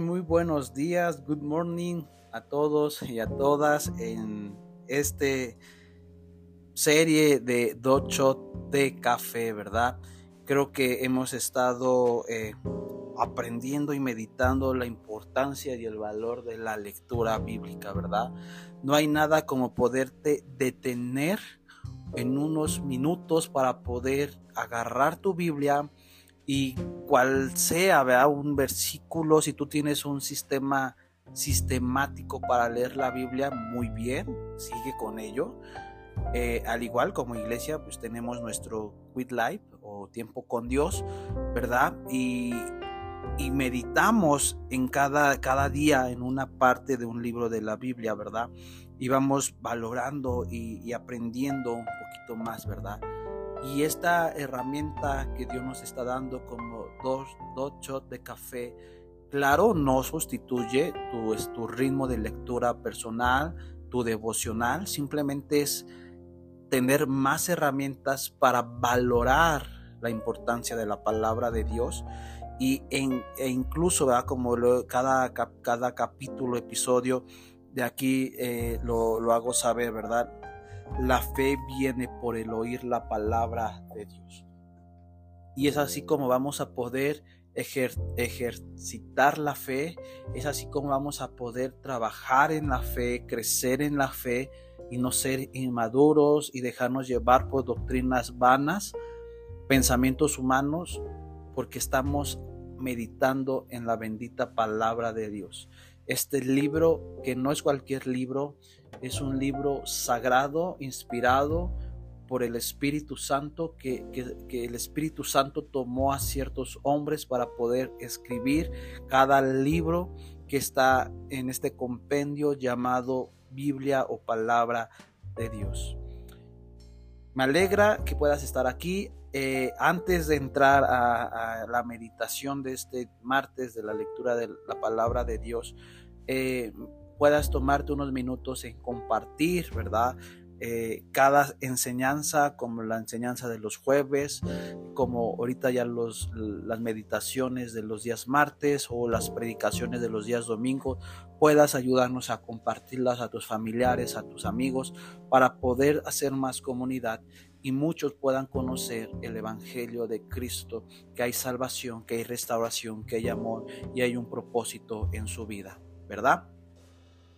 Muy buenos días, good morning a todos y a todas en este serie de Docho de café, ¿verdad? Creo que hemos estado eh, aprendiendo y meditando la importancia y el valor de la lectura bíblica, ¿verdad? No hay nada como poderte detener en unos minutos para poder agarrar tu Biblia, y cual sea, vea un versículo, si tú tienes un sistema sistemático para leer la Biblia, muy bien, sigue con ello. Eh, al igual como iglesia, pues tenemos nuestro Quit Life o tiempo con Dios, ¿verdad? Y, meditamos en cada, cada día en una parte de un libro de la Biblia, ¿verdad? Y vamos valorando y, y aprendiendo un poquito más, ¿verdad? Y esta herramienta que Dios nos está dando como dos, dos shots de café, claro, no sustituye tu, tu ritmo de lectura personal, tu devocional, simplemente es tener más herramientas para valorar la importancia de la palabra de Dios y e incluso como cada, cada capítulo, episodio de aquí eh, lo, lo hago saber, ¿verdad? La fe viene por el oír la palabra de Dios. Y es así como vamos a poder ejercitar la fe, es así como vamos a poder trabajar en la fe, crecer en la fe y no ser inmaduros y dejarnos llevar por doctrinas vanas, pensamientos humanos, porque estamos meditando en la bendita palabra de Dios. Este libro, que no es cualquier libro, es un libro sagrado, inspirado por el Espíritu Santo, que, el Espíritu Santo tomó a ciertos hombres para poder escribir cada libro que está en este compendio llamado Biblia o palabra de Dios. Me alegra que puedas estar aquí. Eh, antes de entrar a, la meditación de este martes de la lectura de la palabra de Dios, eh, puedas tomarte unos minutos en compartir, ¿verdad? Eh, cada enseñanza, como la enseñanza de los jueves, como ahorita ya los, las meditaciones de los días martes o las predicaciones de los días domingos, puedas ayudarnos a compartirlas a tus familiares, a tus amigos, para poder hacer más comunidad y muchos puedan conocer el Evangelio de Cristo, que hay salvación, que hay restauración, que hay amor y hay un propósito en su vida, ¿verdad?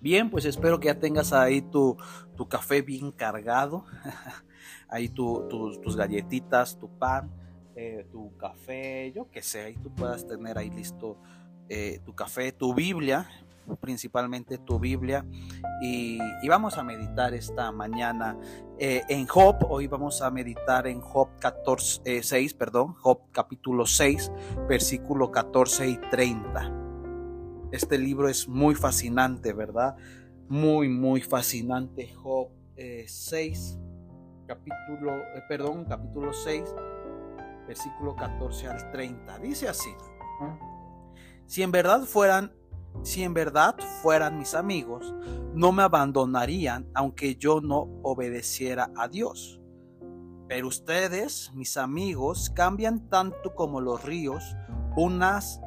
Bien, pues espero que ya tengas ahí tu, tu café bien cargado, ahí tus galletitas, tu pan, eh, tu café, yo qué sé, ahí tú puedas tener ahí listo eh, tu café, tu Biblia, principalmente tu Biblia y, vamos a meditar esta mañana eh, en Job, hoy vamos a meditar en Job 14, 6, perdón, Job capítulo 6, versículo 14 y 30. Este libro es muy fascinante, ¿verdad? Muy, muy fascinante. Job 6, eh, capítulo, perdón, capítulo 6, versículo 14 al 30. Dice así. Si en verdad fueran si en verdad fueran mis amigos, no me abandonarían aunque yo no obedeciera a Dios. Pero ustedes, mis amigos, cambian tanto como los ríos. Unas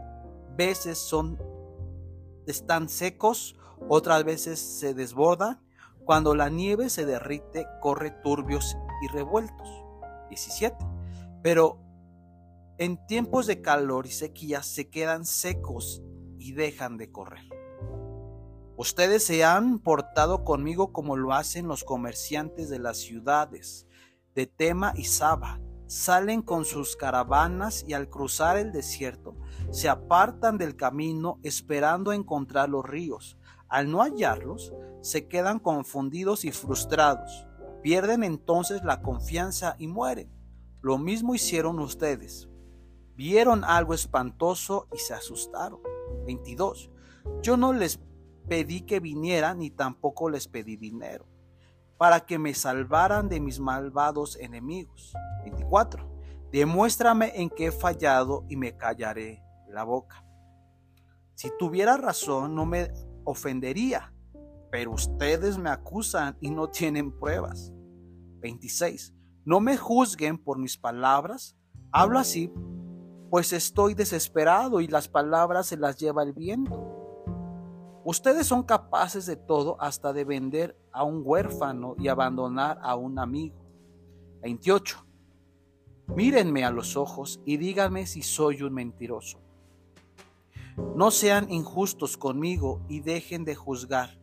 veces son están secos, otras veces se desbordan. Cuando la nieve se derrite, corre turbios y revueltos. 17. Pero en tiempos de calor y sequía se quedan secos y dejan de correr. Ustedes se han portado conmigo como lo hacen los comerciantes de las ciudades de Tema y Saba. Salen con sus caravanas y al cruzar el desierto se apartan del camino esperando encontrar los ríos. Al no hallarlos, se quedan confundidos y frustrados. Pierden entonces la confianza y mueren. Lo mismo hicieron ustedes. Vieron algo espantoso y se asustaron. 22. Yo no les pedí que vinieran ni tampoco les pedí dinero para que me salvaran de mis malvados enemigos. 24. Demuéstrame en qué he fallado y me callaré la boca. Si tuviera razón no me ofendería, pero ustedes me acusan y no tienen pruebas. 26. No me juzguen por mis palabras, hablo así pues estoy desesperado y las palabras se las lleva el viento. Ustedes son capaces de todo hasta de vender a un huérfano y abandonar a un amigo. 28. Mírenme a los ojos y díganme si soy un mentiroso. No sean injustos conmigo y dejen de juzgar.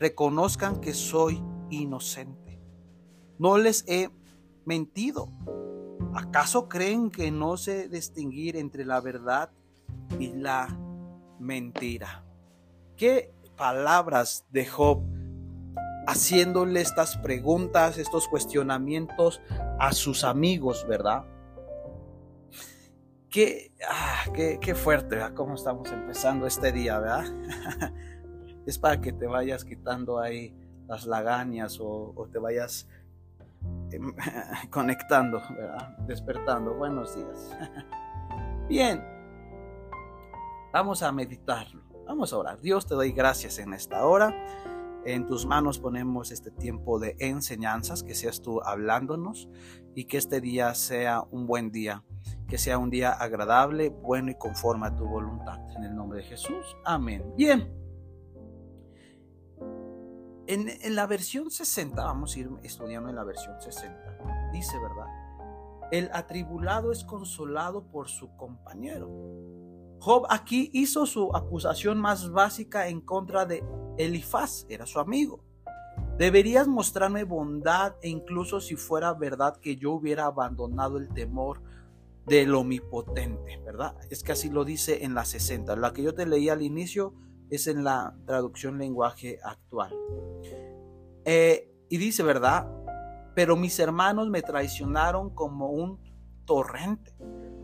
Reconozcan que soy inocente. No les he mentido. ¿Acaso creen que no sé distinguir entre la verdad y la mentira? ¿Qué palabras de Job haciéndole estas preguntas, estos cuestionamientos a sus amigos, verdad? Qué, ah, qué, fuerte, ¿verdad? Cómo estamos empezando este día, ¿verdad? es para que te vayas quitando ahí las lagañas o, te vayas em, conectando, ¿verdad? Despertando. Buenos días. Bien, vamos a meditarlo. Vamos a orar. Dios, te doy gracias en esta hora. En tus manos ponemos este tiempo de enseñanzas, que seas tú hablándonos y que este día sea un buen día, que sea un día agradable, bueno y conforme a tu voluntad. En el nombre de Jesús. Amén. Bien. En, en la versión 60, vamos a ir estudiando en la versión 60, dice, ¿verdad? El atribulado es consolado por su compañero. Job aquí hizo su acusación más básica en contra de Elifaz, era su amigo. Deberías mostrarme bondad e incluso si fuera verdad que yo hubiera abandonado el temor del omnipotente, ¿verdad? Es que así lo dice en la 60. La que yo te leí al inicio es en la traducción lenguaje actual. Eh, y dice, ¿verdad? Pero mis hermanos me traicionaron como un torrente.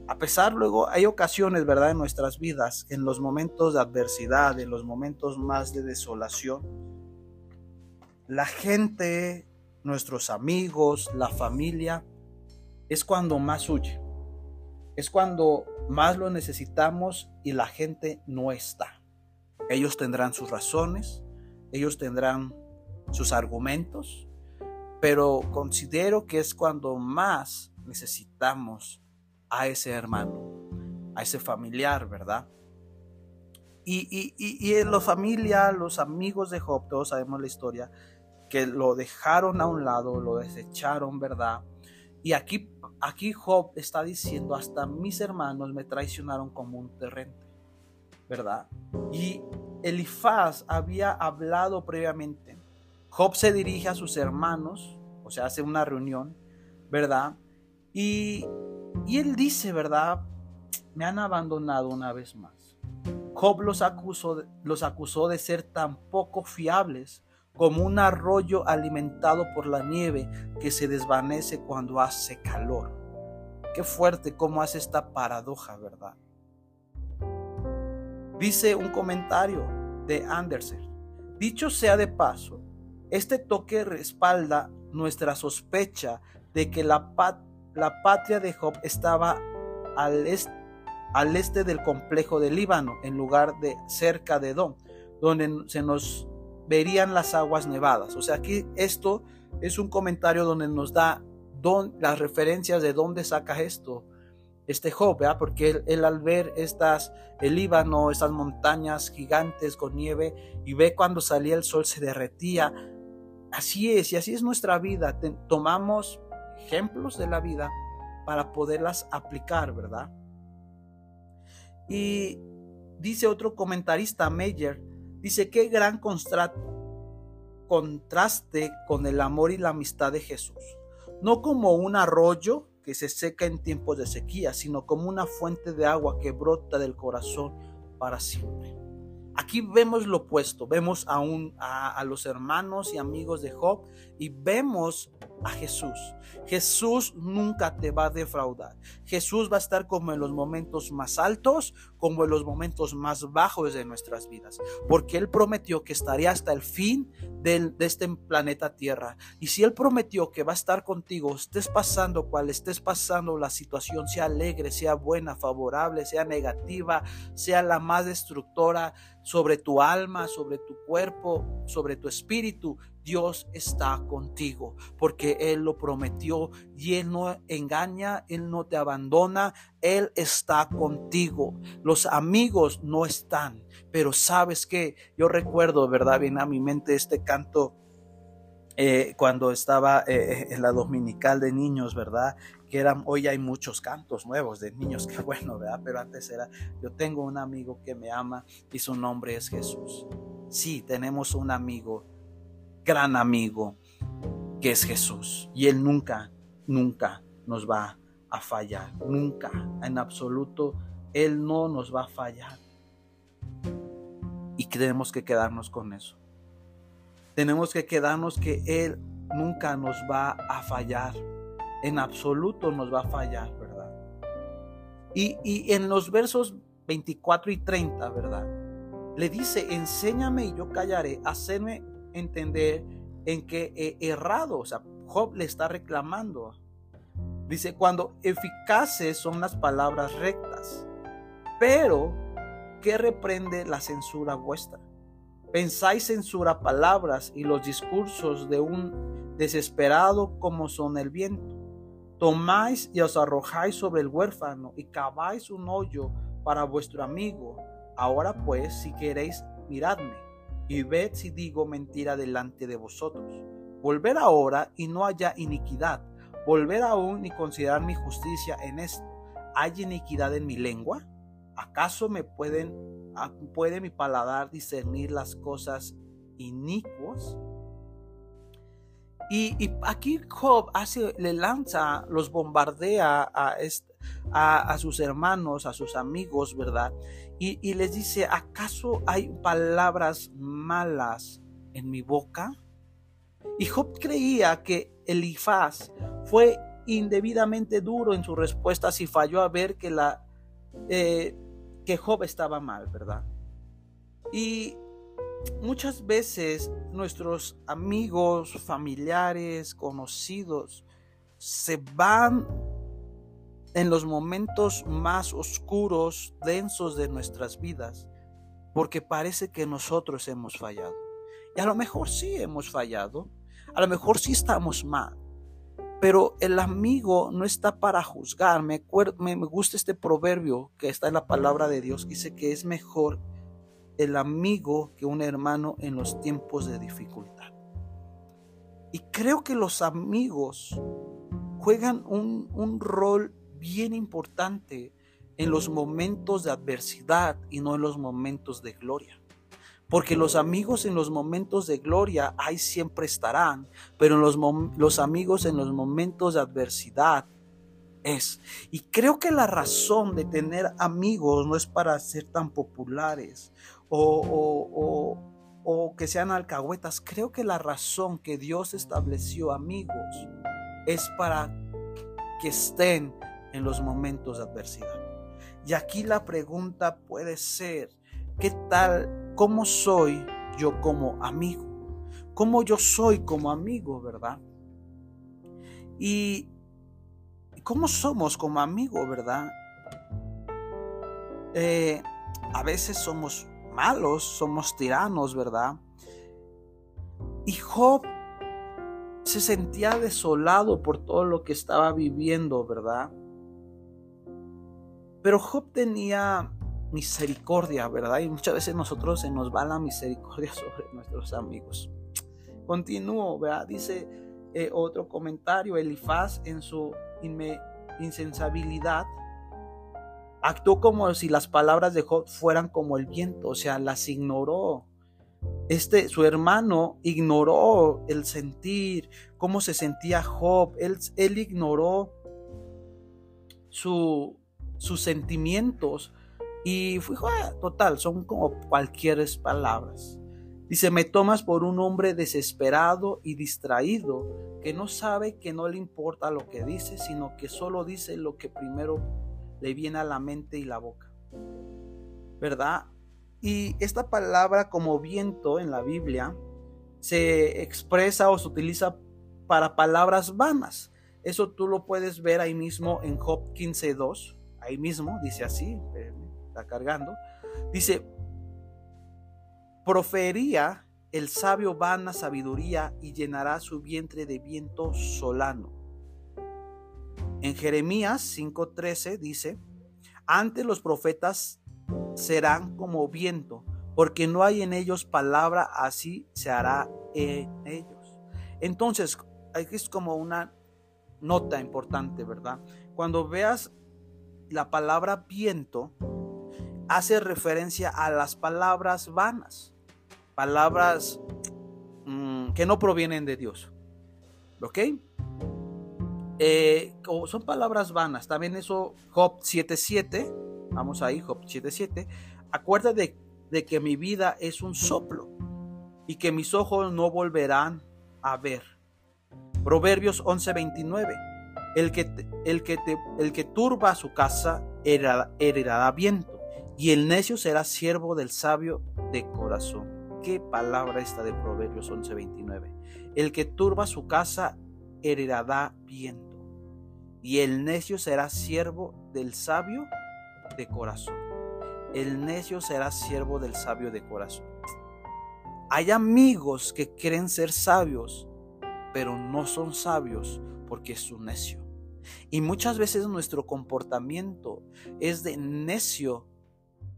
A pesar luego, hay ocasiones, ¿verdad?, en nuestras vidas, en los momentos de adversidad, en los momentos más de desolación, la gente, nuestros amigos, la familia, es cuando más huye. Es cuando más lo necesitamos y la gente no está. Ellos tendrán sus razones, ellos tendrán sus argumentos, pero considero que es cuando más necesitamos a ese hermano, a ese familiar, ¿verdad? Y, y, y, en la familia, los amigos de Job, todos sabemos la historia, que lo dejaron a un lado, lo desecharon, ¿verdad? Y aquí, aquí Job está diciendo, hasta mis hermanos me traicionaron como un terrente, ¿verdad? Y Elifaz había hablado previamente. Job se dirige a sus hermanos, o sea, hace una reunión, ¿verdad? Y y él dice, ¿verdad? Me han abandonado una vez más. Job los acusó, los acusó de ser tan poco fiables como un arroyo alimentado por la nieve que se desvanece cuando hace calor. Qué fuerte cómo hace esta paradoja, ¿verdad? Dice un comentario de Andersen. Dicho sea de paso, este toque respalda nuestra sospecha de que la, la patria de Job estaba al, este del complejo de Líbano, en lugar de cerca de Edom, donde se nos verían las aguas nevadas. O sea, aquí esto es un comentario donde nos da las referencias de dónde saca esto este Job, ¿verdad? porque él, al ver estas, el Líbano, estas montañas gigantes con nieve, y ve cuando salía el sol se derretía, así es, y así es nuestra vida, tomamos ejemplos de la vida para poderlas aplicar, ¿verdad? Y dice otro comentarista, Meyer, dice, qué gran contraste con el amor y la amistad de Jesús. No como un arroyo que se seca en tiempos de sequía, sino como una fuente de agua que brota del corazón para siempre. Aquí vemos lo opuesto, vemos a, a, los hermanos y amigos de Job y vemos a Jesús. Jesús nunca te va a defraudar. Jesús va a estar como en los momentos más altos, como en los momentos más bajos de nuestras vidas, porque Él prometió que estaría hasta el fin de, este planeta Tierra. Y si Él prometió que va a estar contigo, estés pasando cual estés pasando, la situación sea alegre, sea buena, favorable, sea negativa, sea la más destructora sobre tu alma, sobre tu cuerpo, sobre tu espíritu, Dios está contigo, porque Él lo prometió y Él no engaña, Él no te abandona, Él está contigo. Los amigos no están, pero sabes que yo recuerdo, ¿verdad? Viene a mi mente este canto eh, cuando estaba eh, en la dominical de niños, ¿verdad? Que eran, hoy hay muchos cantos nuevos de niños, qué bueno, ¿verdad? Pero antes era, yo tengo un amigo que me ama y su nombre es Jesús. Sí, tenemos un amigo gran amigo que es Jesús. Y Él nunca, nunca nos va a fallar. Nunca, en absoluto, Él no nos va a fallar. Y tenemos que quedarnos con eso. Tenemos que quedarnos que Él nunca nos va a fallar. En absoluto nos va a fallar, ¿verdad? Y, y en los versos 24 y 30, ¿verdad? Le dice, enséñame y yo callaré, hacerme entender en que he errado. O sea, Job le está reclamando. Dice, cuando eficaces son las palabras rectas, pero ¿qué reprende la censura vuestra? Pensáis censura palabras y los discursos de un desesperado como son el viento. Tomáis y os arrojáis sobre el huérfano y caváis un hoyo para vuestro amigo. Ahora pues, si queréis, miradme y ved si digo mentira delante de vosotros. Volver ahora y no haya iniquidad, volver aún y considerar mi justicia en esto. ¿Hay iniquidad en mi lengua? ¿Acaso me pueden, puede mi paladar discernir las cosas inicuas? Y, aquí Job hace, le lanza, los bombardea a, sus hermanos, a sus amigos, ¿verdad? Y, les dice, ¿acaso hay palabras malas en mi boca? Y Job creía que Elifaz fue indebidamente duro en su respuesta si falló a ver que, la, eh, que Job estaba mal, ¿verdad? Y muchas veces nuestros amigos, familiares, conocidos, se van en los momentos más oscuros, densos de nuestras vidas, porque parece que nosotros hemos fallado. Y a lo mejor sí hemos fallado, a lo mejor sí estamos mal, pero el amigo no está para juzgar. Me, gusta este proverbio que está en la palabra de Dios, que dice que es mejor el amigo que un hermano en los tiempos de dificultad. Y creo que los amigos juegan un, un rol bien importante en los momentos de adversidad y no en los momentos de gloria. Porque los amigos en los momentos de gloria ahí siempre estarán, pero los, los amigos en los momentos de adversidad es. Y creo que la razón de tener amigos no es para ser tan populares o, o, que sean alcahuetas. Creo que la razón que Dios estableció amigos es para que estén en los momentos de adversidad. Y aquí la pregunta puede ser, ¿qué tal? ¿Cómo soy yo como amigo? ¿Cómo yo soy como amigo, verdad? Y ¿cómo somos como amigo, verdad? Eh, a veces somos malos, somos tiranos, ¿verdad? Y Job se sentía desolado por todo lo que estaba viviendo, ¿verdad? Pero Job tenía misericordia, ¿verdad? Y muchas veces nosotros se nos va la misericordia sobre nuestros amigos. Continúo, ¿verdad? Dice eh, otro comentario, Elifaz en su insensabilidad actuó como si las palabras de Job fueran como el viento, o sea, las ignoró. Este, su hermano ignoró el sentir, cómo se sentía Job. Él, él ignoró su, sus sentimientos y ah, total, son como cualquier palabras. Dice, me tomas por un hombre desesperado y distraído, que no sabe que no le importa lo que dice, sino que solo dice lo que primero le viene a la mente y la boca. ¿Verdad? Y esta palabra como viento en la Biblia se expresa o se utiliza para palabras vanas. Eso tú lo puedes ver ahí mismo en Job 15.2. Ahí mismo dice así, está cargando. Dice, profería el sabio vana sabiduría y llenará su vientre de viento solano. En Jeremías 5:13 dice, antes los profetas serán como viento, porque no hay en ellos palabra, así se hará en ellos. Entonces, es como una nota importante, ¿verdad? Cuando veas la palabra viento, hace referencia a las palabras vanas, palabras mm, que no provienen de Dios. ¿Ok? Eh, son palabras vanas. También eso, Job 7.7, vamos ahí, Job 7.7, acuérdate de, que mi vida es un soplo y que mis ojos no volverán a ver. Proverbios 11.29, el que, el, que el que turba su casa heredará viento y el necio será siervo del sabio de corazón. ¿Qué palabra esta de Proverbios 11:29? El que turba su casa heredará viento, y el necio será siervo del sabio de corazón. El necio será siervo del sabio de corazón. Hay amigos que creen ser sabios, pero no son sabios porque es un necio. Y muchas veces nuestro comportamiento es de necio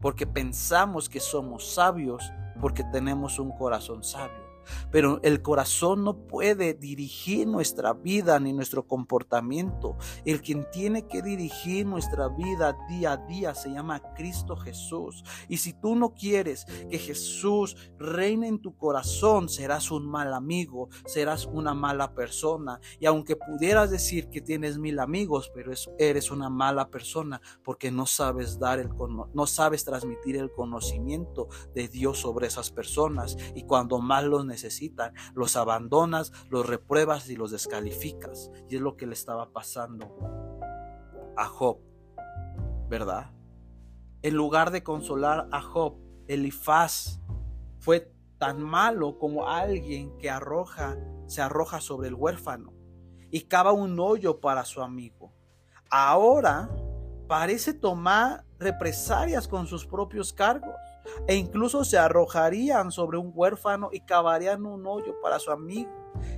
porque pensamos que somos sabios, porque tenemos un corazón sabio. Pero el corazón no puede dirigir nuestra vida ni nuestro comportamiento. El quien tiene que dirigir nuestra vida día a día se llama Cristo Jesús. Y si tú no quieres que Jesús reine en tu corazón, serás un mal amigo, serás una mala persona. Y aunque pudieras decir que tienes mil amigos, pero eres una mala persona porque no sabes dar el no sabes transmitir el conocimiento de Dios sobre esas personas. Y cuando más los necesitas, los abandonas, los repruebas y los descalificas. Y es lo que le estaba pasando a Job, ¿verdad? En lugar de consolar a Job, Elifaz fue tan malo como alguien que arroja, se arroja sobre el huérfano y cava un hoyo para su amigo. Ahora parece tomar represalias con sus propios cargos e incluso se arrojarían sobre un huérfano y cavarían un hoyo para su amigo.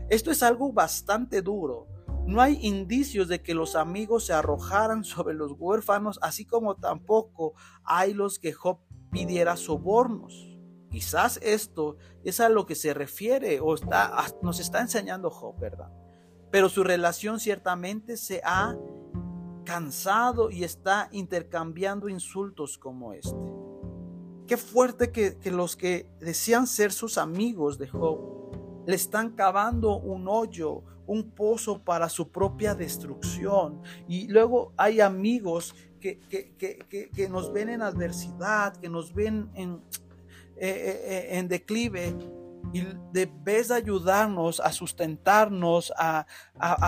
Esto es algo bastante duro. No hay indicios de que los amigos se arrojaran sobre los huérfanos, así como tampoco hay los que Job pidiera sobornos. Quizás esto es a lo que se refiere o está, nos está enseñando Job, ¿verdad? Pero su relación ciertamente se ha cansado y está intercambiando insultos como este. Qué fuerte que, los que decían ser sus amigos de Job le están cavando un hoyo, un pozo para su propia destrucción. Y luego hay amigos que, que, nos ven en adversidad, que nos ven en, eh, eh, eh, en declive y debes ayudarnos a sustentarnos, a,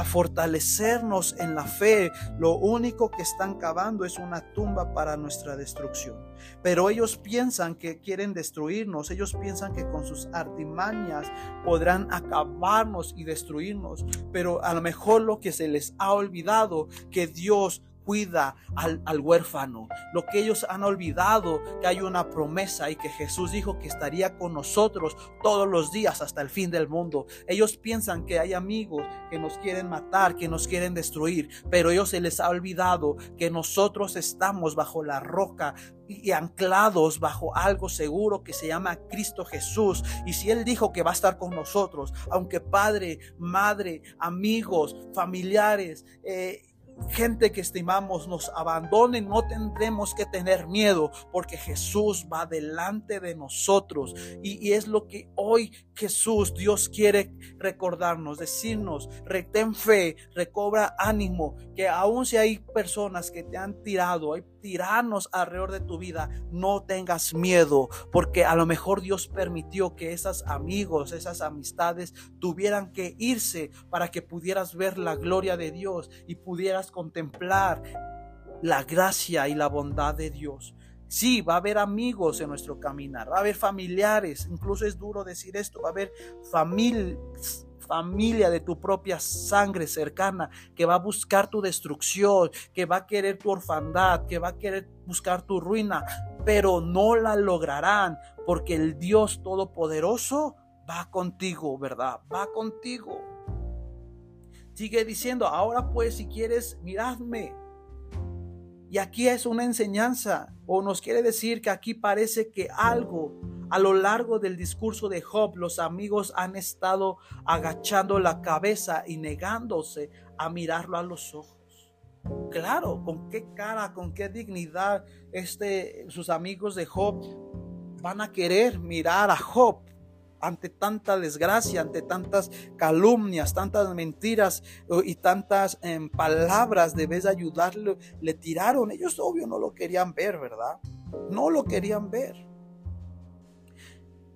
fortalecernos en la fe. Lo único que están cavando es una tumba para nuestra destrucción. Pero ellos piensan que quieren destruirnos, ellos piensan que con sus artimañas podrán acabarnos y destruirnos. Pero a lo mejor lo que se les ha olvidado, que Dios cuida al, huérfano. Lo que ellos han olvidado, que hay una promesa y que Jesús dijo que estaría con nosotros todos los días hasta el fin del mundo. Ellos piensan que hay amigos que nos quieren matar, que nos quieren destruir, pero ellos se les ha olvidado que nosotros estamos bajo la roca y anclados bajo algo seguro que se llama Cristo Jesús. Y si Él dijo que va a estar con nosotros, aunque padre, madre, amigos, familiares, eh, gente que estimamos nos abandone, no tendremos que tener miedo porque Jesús va delante de nosotros. Y, es lo que hoy Jesús, Dios quiere recordarnos, decirnos, retén fe, recobra ánimo, que aun si hay personas que te han tirado, hay tiranos alrededor de tu vida, no tengas miedo, porque a lo mejor Dios permitió que esos amigos, esas amistades tuvieran que irse para que pudieras ver la gloria de Dios y pudieras contemplar la gracia y la bondad de Dios. Sí, va a haber amigos en nuestro caminar, va a haber familiares, incluso es duro decir esto, va a haber familias familia de tu propia sangre cercana que va a buscar tu destrucción, que va a querer tu orfandad, que va a querer buscar tu ruina, pero no la lograrán porque el Dios Todopoderoso va contigo, ¿verdad? Va contigo. Sigue diciendo, ahora pues si quieres, miradme. Y aquí es una enseñanza, o nos quiere decir que aquí parece que algo a lo largo del discurso de Job, los amigos han estado agachando la cabeza y negándose a mirarlo a los ojos. Claro, con qué cara, con qué dignidad este, sus amigos de Job van a querer mirar a Job ante tanta desgracia, ante tantas calumnias, tantas mentiras y tantas em, palabras de vez de ayudarle, le tiraron. Ellos obvio no lo querían ver, ¿verdad? No lo querían ver.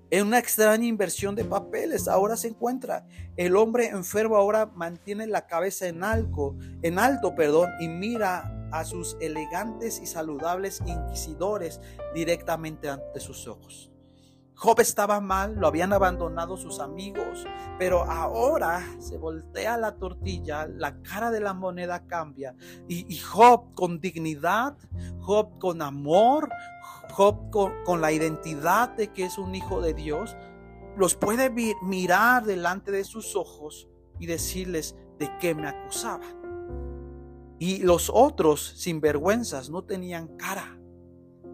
En una extraña inversión de papeles, ahora se encuentra el hombre enfermo ahora mantiene la cabeza en alto, en alto, perdón, y mira a sus elegantes y saludables inquisidores directamente ante sus ojos. Job estaba mal, lo habían abandonado sus amigos, pero ahora se voltea la tortilla, la cara de la moneda cambia y, Job con dignidad, Job con amor, Job con, la identidad de que es un hijo de Dios, los puede mirar delante de sus ojos y decirles de qué me acusaban. Y los otros, sin vergüenzas, no tenían cara.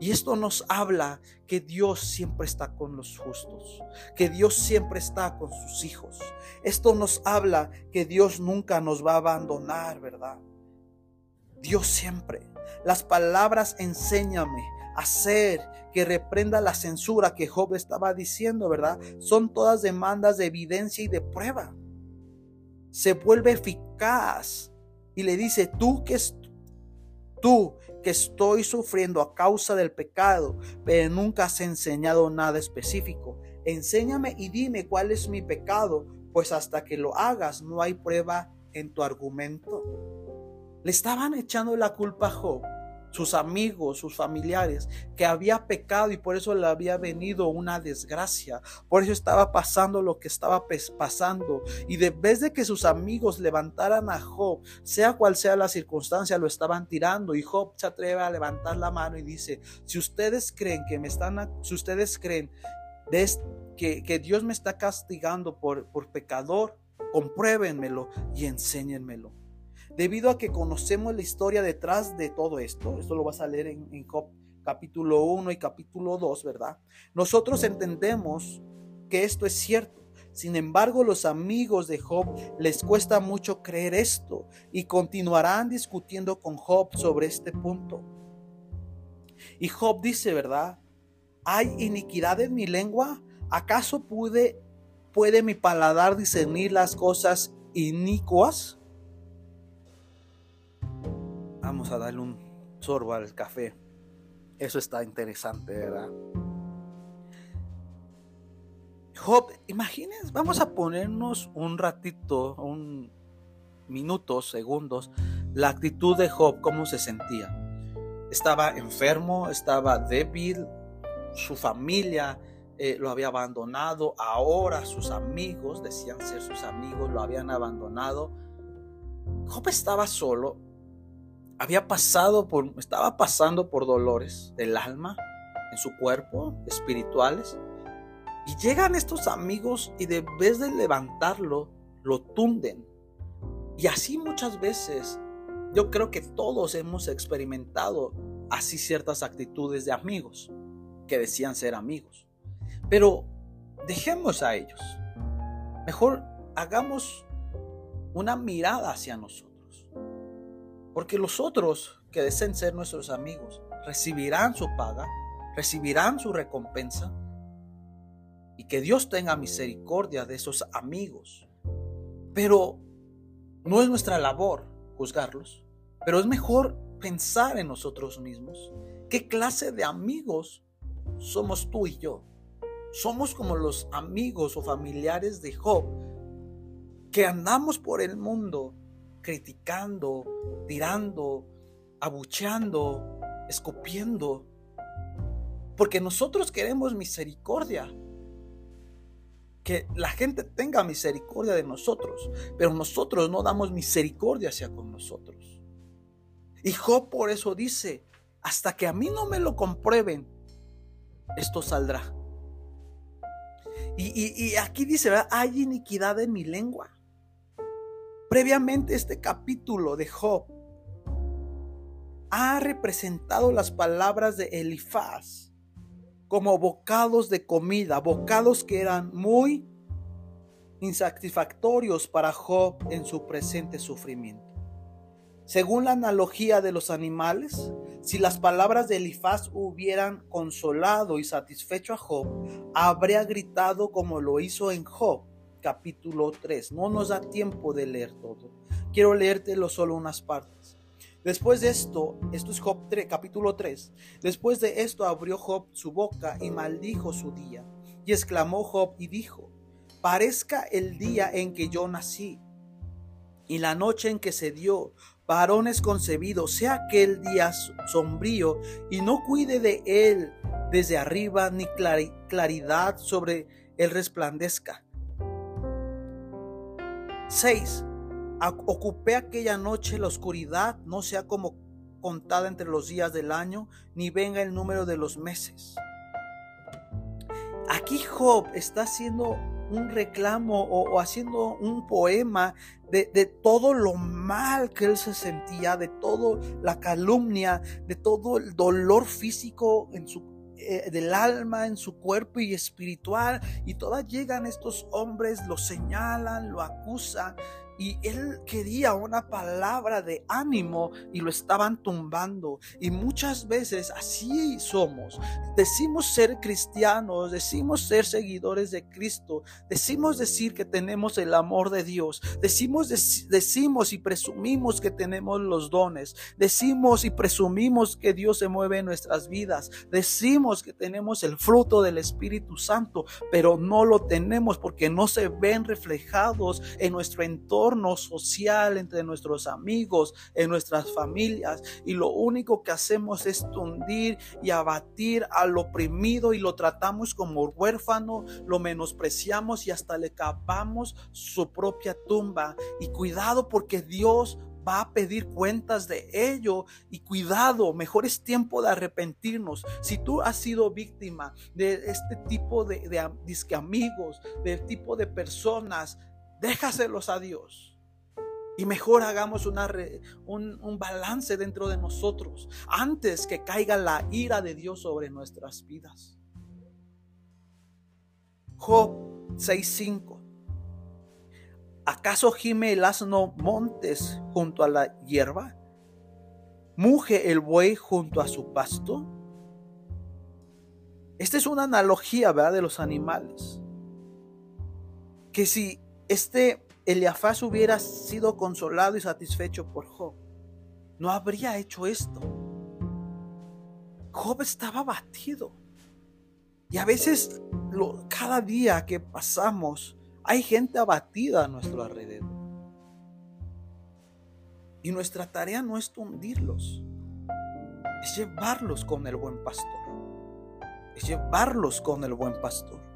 Y esto nos habla que Dios siempre está con los justos, que Dios siempre está con sus hijos. Esto nos habla que Dios nunca nos va a abandonar, ¿verdad? Dios siempre. Las palabras enséñame, hacer, que reprenda la censura que Job estaba diciendo, ¿verdad? Son todas demandas de evidencia y de prueba. Se vuelve eficaz y le dice, tú que, tú que estoy sufriendo a causa del pecado, pero nunca has enseñado nada específico. Enséñame y dime cuál es mi pecado, pues hasta que lo hagas no hay prueba en tu argumento. Le estaban echando la culpa a Job sus amigos, sus familiares, que había pecado y por eso le había venido una desgracia. Por eso estaba pasando lo que estaba pasando. Y de vez de que sus amigos levantaran a Job, sea cual sea la circunstancia, lo estaban tirando. Y Job se atreve a levantar la mano y dice, si ustedes creen que me están, si ustedes creen que, Dios me está castigando por pecador, compruébenmelo y enséñenmelo. Debido a que conocemos la historia detrás de todo esto, esto lo vas a leer en, Job capítulo 1 y capítulo 2, ¿verdad? Nosotros entendemos que esto es cierto. Sin embargo, los amigos de Job les cuesta mucho creer esto y continuarán discutiendo con Job sobre este punto. Y Job dice, ¿verdad? ¿Hay iniquidad en mi lengua? ¿Acaso pude, puede mi paladar discernir las cosas inicuas? Vamos a darle un sorbo al café. Eso está interesante, ¿verdad? Job, imagínense, vamos a ponernos un ratito, un minutos, segundos, la actitud de Job, cómo se sentía. Estaba enfermo, estaba débil, su familia eh, lo había abandonado, ahora sus amigos, decían ser sus amigos, lo habían abandonado. Job estaba solo, había pasado por, estaba pasando por dolores del alma, en su cuerpo, espirituales. Y llegan estos amigos y de vez de levantarlo, lo tunden. Y así muchas veces, yo creo que todos hemos experimentado así ciertas actitudes de amigos, que decían ser amigos. Pero dejemos a ellos. Mejor hagamos una mirada hacia nosotros. Porque los otros que deseen ser nuestros amigos recibirán su paga, recibirán su recompensa. Y que Dios tenga misericordia de esos amigos. Pero no es nuestra labor juzgarlos. Pero es mejor pensar en nosotros mismos. ¿Qué clase de amigos somos tú y yo? Somos como los amigos o familiares de Job que andamos por el mundo criticando, tirando, abucheando, escupiendo. Porque nosotros queremos misericordia. Que la gente tenga misericordia de nosotros. Pero nosotros no damos misericordia hacia con nosotros. Y Job por eso dice, hasta que a mí no me lo comprueben, esto saldrá. Y, aquí dice, hay iniquidad en mi lengua. Previamente este capítulo de Job ha representado las palabras de Elifaz como bocados de comida, bocados que eran muy insatisfactorios para Job en su presente sufrimiento. Según la analogía de los animales, si las palabras de Elifaz hubieran consolado y satisfecho a Job, habría gritado como lo hizo en Job, capítulo 3. No nos da tiempo de leer todo. Quiero leértelo solo unas partes. Después de esto, esto es Job 3, capítulo 3. Después de esto abrió Job su boca y maldijo su día. Y exclamó Job y dijo, parezca el día en que yo nací y la noche en que se dio, varones concebidos, sea aquel día sombrío y no cuide de él desde arriba ni claridad sobre él resplandezca. 6. Ocupé aquella noche la oscuridad, no sea como contada entre los días del año, ni venga el número de los meses. Aquí Job está haciendo un reclamo o, haciendo un poema de, todo lo mal que él se sentía, de toda la calumnia, de todo el dolor físico en su eh, del alma en su cuerpo y espiritual y todas llegan estos hombres lo señalan lo acusan y él quería una palabra de ánimo y lo estaban tumbando. Y muchas veces así somos. Decimos ser cristianos, decimos ser seguidores de Cristo, decimos decir que tenemos el amor de Dios, decimos, decimos y presumimos que tenemos los dones, decimos y presumimos que Dios se mueve en nuestras vidas, decimos que tenemos el fruto del Espíritu Santo, pero no lo tenemos porque no se ven reflejados en nuestro entorno social, entre nuestros amigos, en nuestras familias. Y lo único que hacemos es tundir y abatir al oprimido y lo tratamos como huérfano, lo menospreciamos y hasta le cavamos su propia tumba. Y cuidado porque Dios va a pedir cuentas de ello y cuidado, mejor es tiempo de arrepentirnos. Si tú has sido víctima de este tipo de, de, de amigos, de tipo de personas, déjaselos a Dios. Y mejor hagamos una un, un balance dentro de nosotros antes que caiga la ira de Dios sobre nuestras vidas. Job 6:5 ¿Acaso gime el asno montes junto a la hierba? ¿Muge el buey junto a su pasto? Esta es una analogía, ¿verdad? De los animales. Que si este Eliafaz hubiera sido consolado y satisfecho por Job, no habría hecho esto. Job estaba abatido. Y a veces, cada día que pasamos, hay gente abatida a nuestro alrededor. Y nuestra tarea no es hundirlos, es llevarlos con el buen pastor. Es llevarlos con el buen pastor.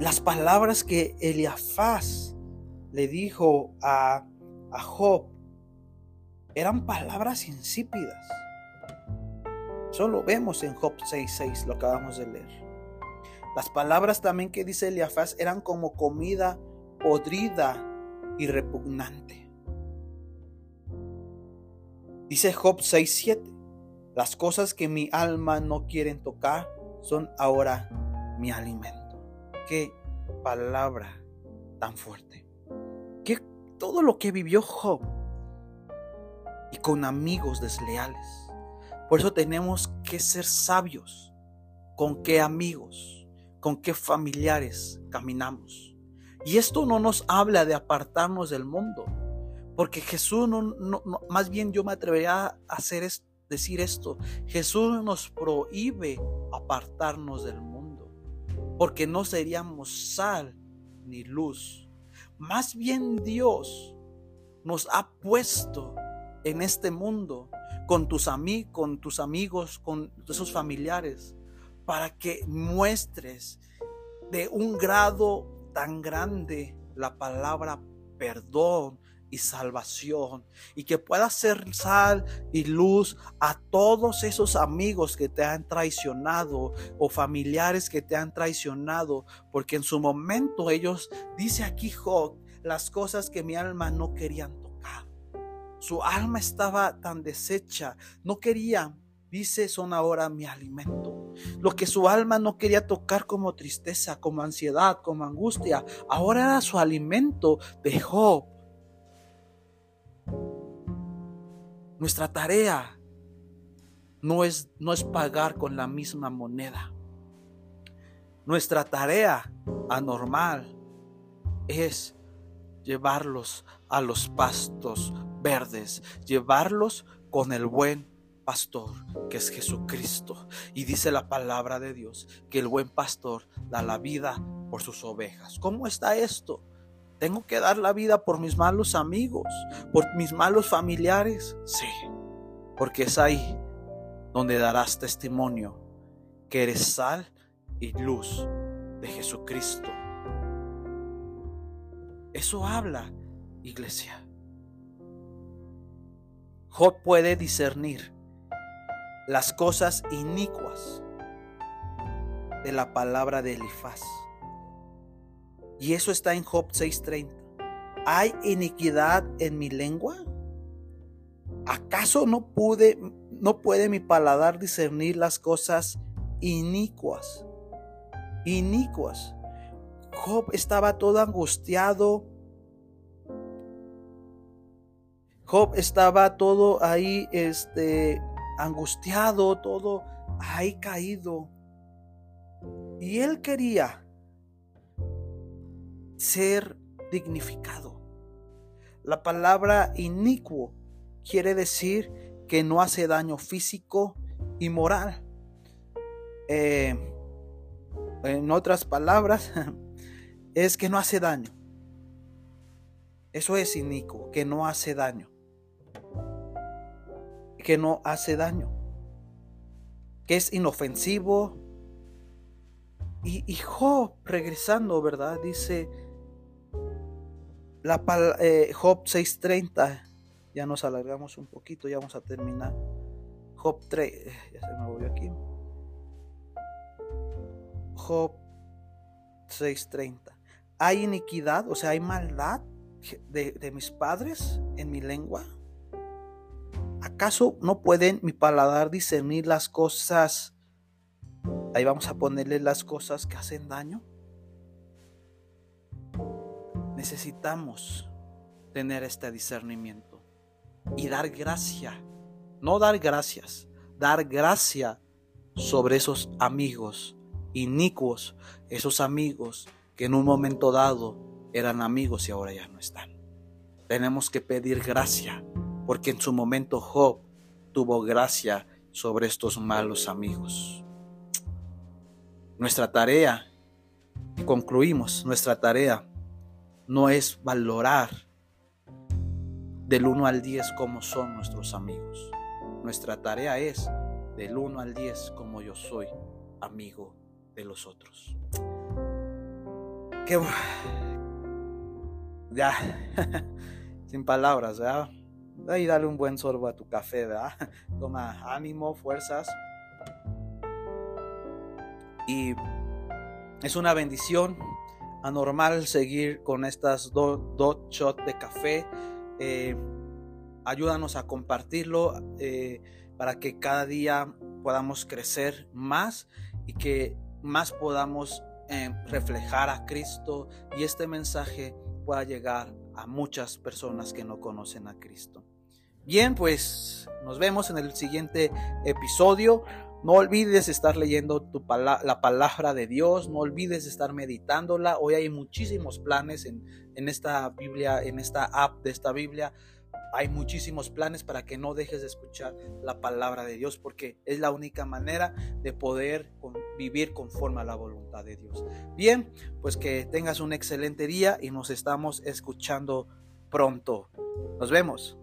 Las palabras que Eliafaz le dijo a, a Job eran palabras insípidas. Solo vemos en Job 6:6, lo acabamos de leer. Las palabras también que dice Eliafaz eran como comida podrida y repugnante. Dice Job 6:7, las cosas que mi alma no quieren tocar son ahora mi alimento qué palabra tan fuerte. Que todo lo que vivió Job y con amigos desleales. Por eso tenemos que ser sabios con qué amigos, con qué familiares caminamos. Y esto no nos habla de apartarnos del mundo, porque Jesús no, más bien yo me atrevería a hacer decir esto, Jesús nos prohíbe apartarnos del mundo porque no seríamos sal ni luz. Más bien Dios nos ha puesto en este mundo con tus, amigos, con tus amigos, con esos familiares, para que muestres de un grado tan grande la palabra perdón y salvación y que pueda ser sal y luz a todos esos amigos que te han traicionado o familiares que te han traicionado, porque en su momento ellos, dice aquí Job, las cosas que mi alma no querían tocar. Su alma estaba tan deshecha, no quería, dice, son ahora mi alimento. Lo que su alma no quería tocar como tristeza, como ansiedad, como angustia, ahora era su alimento de Job. Nuestra tarea no es, no es pagar con la misma moneda. Nuestra tarea anormal es llevarlos a los pastos verdes, llevarlos con el buen pastor, que es Jesucristo. Y dice la palabra de Dios que el buen pastor da la vida por sus ovejas. ¿Cómo está esto? Tengo que dar la vida por mis malos amigos, por mis malos familiares. Sí, porque es ahí donde darás testimonio que eres sal y luz de Jesucristo. Eso habla, iglesia. Job puede discernir las cosas inicuas de la palabra de Elifaz. Y eso está en Job 6:30. ¿Hay iniquidad en mi lengua? ¿Acaso no pude no puede mi paladar discernir las cosas inicuas? Inicuas. Job estaba todo angustiado. Job estaba todo ahí este angustiado, todo ahí caído. Y él quería ser dignificado. La palabra inicuo quiere decir que no hace daño físico y moral. Eh, en otras palabras, es que no hace daño. Eso es inicuo, que no hace daño. Que no hace daño. Que es inofensivo. Y, y Job, regresando, ¿verdad? Dice, la, eh, Job 6:30, ya nos alargamos un poquito, ya vamos a terminar. Job 3, eh, se me volvió aquí. Job 6:30. ¿Hay iniquidad, o sea, hay maldad de, de mis padres en mi lengua? ¿Acaso no pueden mi paladar discernir las cosas? Ahí vamos a ponerle las cosas que hacen daño necesitamos tener este discernimiento y dar gracia, no dar gracias, dar gracia sobre esos amigos inicuos, esos amigos que en un momento dado eran amigos y ahora ya no están. Tenemos que pedir gracia, porque en su momento Job tuvo gracia sobre estos malos amigos. Nuestra tarea, concluimos nuestra tarea no es valorar del 1 al 10 como son nuestros amigos. Nuestra tarea es del 1 al 10 como yo soy amigo de los otros. Qué ya sin palabras, ¿verdad? Ahí dale un buen sorbo a tu café, ¿verdad? Toma ánimo, fuerzas. Y es una bendición anormal seguir con estas dos shots de café. Eh, ayúdanos a compartirlo eh, para que cada día podamos crecer más y que más podamos eh, reflejar a Cristo y este mensaje pueda llegar a muchas personas que no conocen a Cristo. Bien, pues nos vemos en el siguiente episodio. No olvides estar leyendo la palabra de Dios, no olvides estar meditándola. Hoy hay muchísimos planes en, en esta Biblia, en esta app de esta Biblia. Hay muchísimos planes para que no dejes de escuchar la palabra de Dios porque es la única manera de poder vivir conforme a la voluntad de Dios. Bien, pues que tengas un excelente día y nos estamos escuchando pronto. Nos vemos.